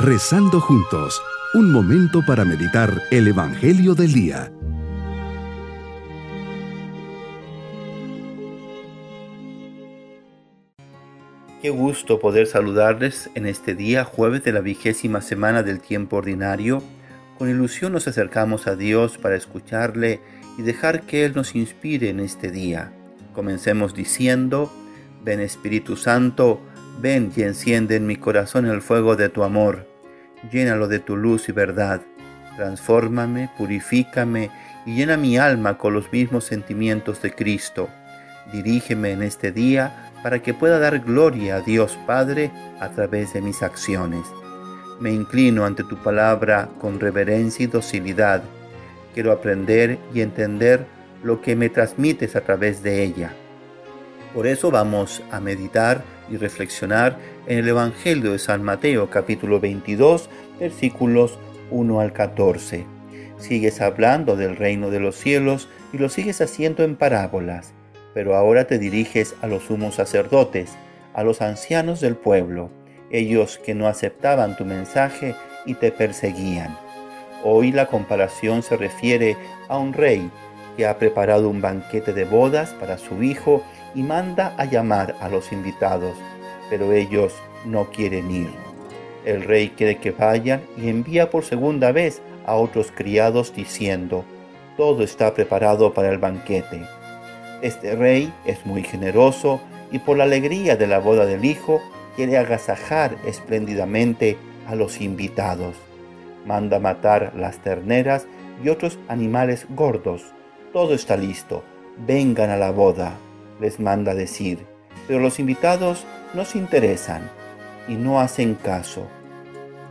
Rezando juntos, un momento para meditar el Evangelio del Día. Qué gusto poder saludarles en este día, jueves de la vigésima semana del tiempo ordinario. Con ilusión nos acercamos a Dios para escucharle y dejar que Él nos inspire en este día. Comencemos diciendo, ven Espíritu Santo, ven y enciende en mi corazón el fuego de tu amor, llénalo de tu luz y verdad, transfórmame, purifícame y llena mi alma con los mismos sentimientos de Cristo. Dirígeme en este día para que pueda dar gloria a Dios Padre a través de mis acciones. Me inclino ante tu palabra con reverencia y docilidad. Quiero aprender y entender lo que me transmites a través de ella. Por eso vamos a meditar y reflexionar en el Evangelio de San Mateo capítulo 22 versículos 1 al 14. Sigues hablando del reino de los cielos y lo sigues haciendo en parábolas, pero ahora te diriges a los sumos sacerdotes, a los ancianos del pueblo, ellos que no aceptaban tu mensaje y te perseguían. Hoy la comparación se refiere a un rey que ha preparado un banquete de bodas para su hijo y manda a llamar a los invitados, pero ellos no quieren ir. El rey quiere que vayan y envía por segunda vez a otros criados diciendo, todo está preparado para el banquete. Este rey es muy generoso y por la alegría de la boda del hijo quiere agasajar espléndidamente a los invitados. Manda matar las terneras y otros animales gordos. Todo está listo. Vengan a la boda les manda decir, pero los invitados no se interesan y no hacen caso.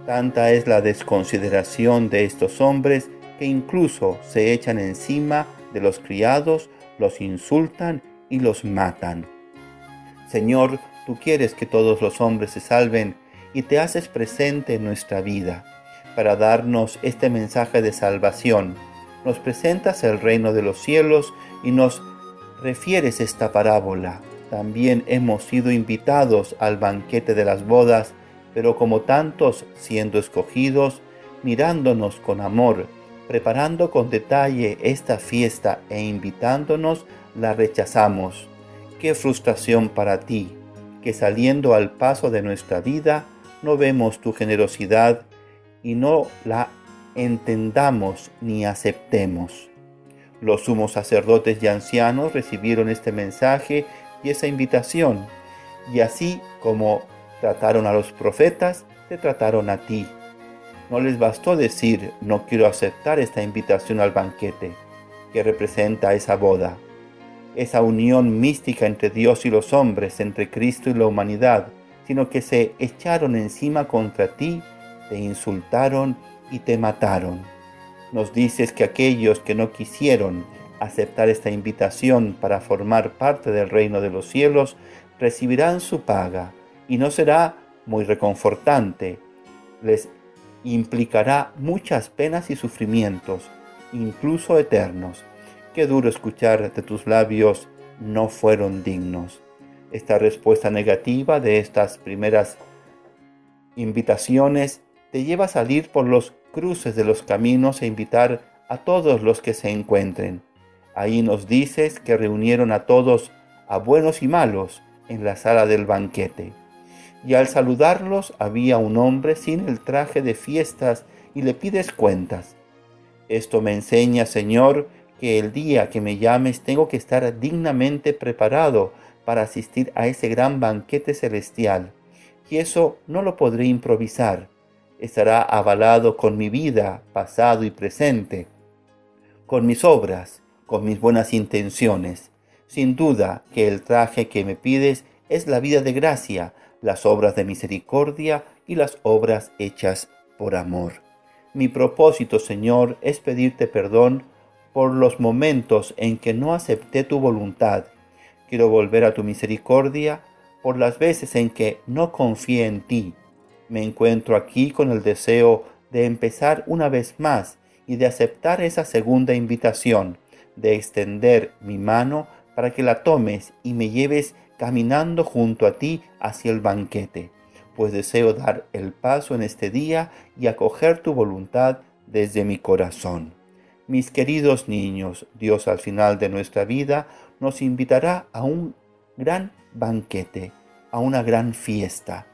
Tanta es la desconsideración de estos hombres que incluso se echan encima de los criados, los insultan y los matan. Señor, tú quieres que todos los hombres se salven y te haces presente en nuestra vida para darnos este mensaje de salvación. Nos presentas el reino de los cielos y nos refieres esta parábola. También hemos sido invitados al banquete de las bodas, pero como tantos siendo escogidos, mirándonos con amor, preparando con detalle esta fiesta e invitándonos, la rechazamos. Qué frustración para ti, que saliendo al paso de nuestra vida, no vemos tu generosidad y no la entendamos ni aceptemos. Los sumos sacerdotes y ancianos recibieron este mensaje y esa invitación, y así como trataron a los profetas, te trataron a ti. No les bastó decir, no quiero aceptar esta invitación al banquete, que representa esa boda, esa unión mística entre Dios y los hombres, entre Cristo y la humanidad, sino que se echaron encima contra ti, te insultaron y te mataron nos dices que aquellos que no quisieron aceptar esta invitación para formar parte del reino de los cielos recibirán su paga y no será muy reconfortante. Les implicará muchas penas y sufrimientos, incluso eternos. Qué duro escuchar de tus labios, no fueron dignos. Esta respuesta negativa de estas primeras invitaciones te lleva a salir por los cruces de los caminos e invitar a todos los que se encuentren. Ahí nos dices que reunieron a todos, a buenos y malos, en la sala del banquete. Y al saludarlos había un hombre sin el traje de fiestas y le pides cuentas. Esto me enseña, Señor, que el día que me llames tengo que estar dignamente preparado para asistir a ese gran banquete celestial. Y eso no lo podré improvisar estará avalado con mi vida, pasado y presente, con mis obras, con mis buenas intenciones. Sin duda que el traje que me pides es la vida de gracia, las obras de misericordia y las obras hechas por amor. Mi propósito, Señor, es pedirte perdón por los momentos en que no acepté tu voluntad. Quiero volver a tu misericordia por las veces en que no confié en ti me encuentro aquí con el deseo de empezar una vez más y de aceptar esa segunda invitación, de extender mi mano para que la tomes y me lleves caminando junto a ti hacia el banquete. pues deseo dar el paso en este día y acoger tu voluntad desde mi corazón. Mis queridos niños, Dios al final de nuestra vida nos invitará a un gran banquete, a una gran fiesta,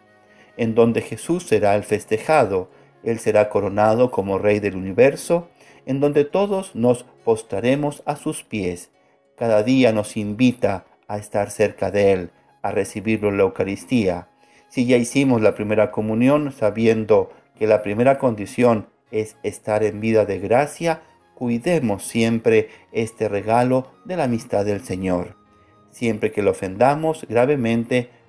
en donde Jesús será el festejado, Él será coronado como Rey del universo, en donde todos nos postraremos a sus pies. Cada día nos invita a estar cerca de Él, a recibirlo en la Eucaristía. Si ya hicimos la primera comunión sabiendo que la primera condición es estar en vida de gracia, cuidemos siempre este regalo de la amistad del Señor. Siempre que lo ofendamos gravemente,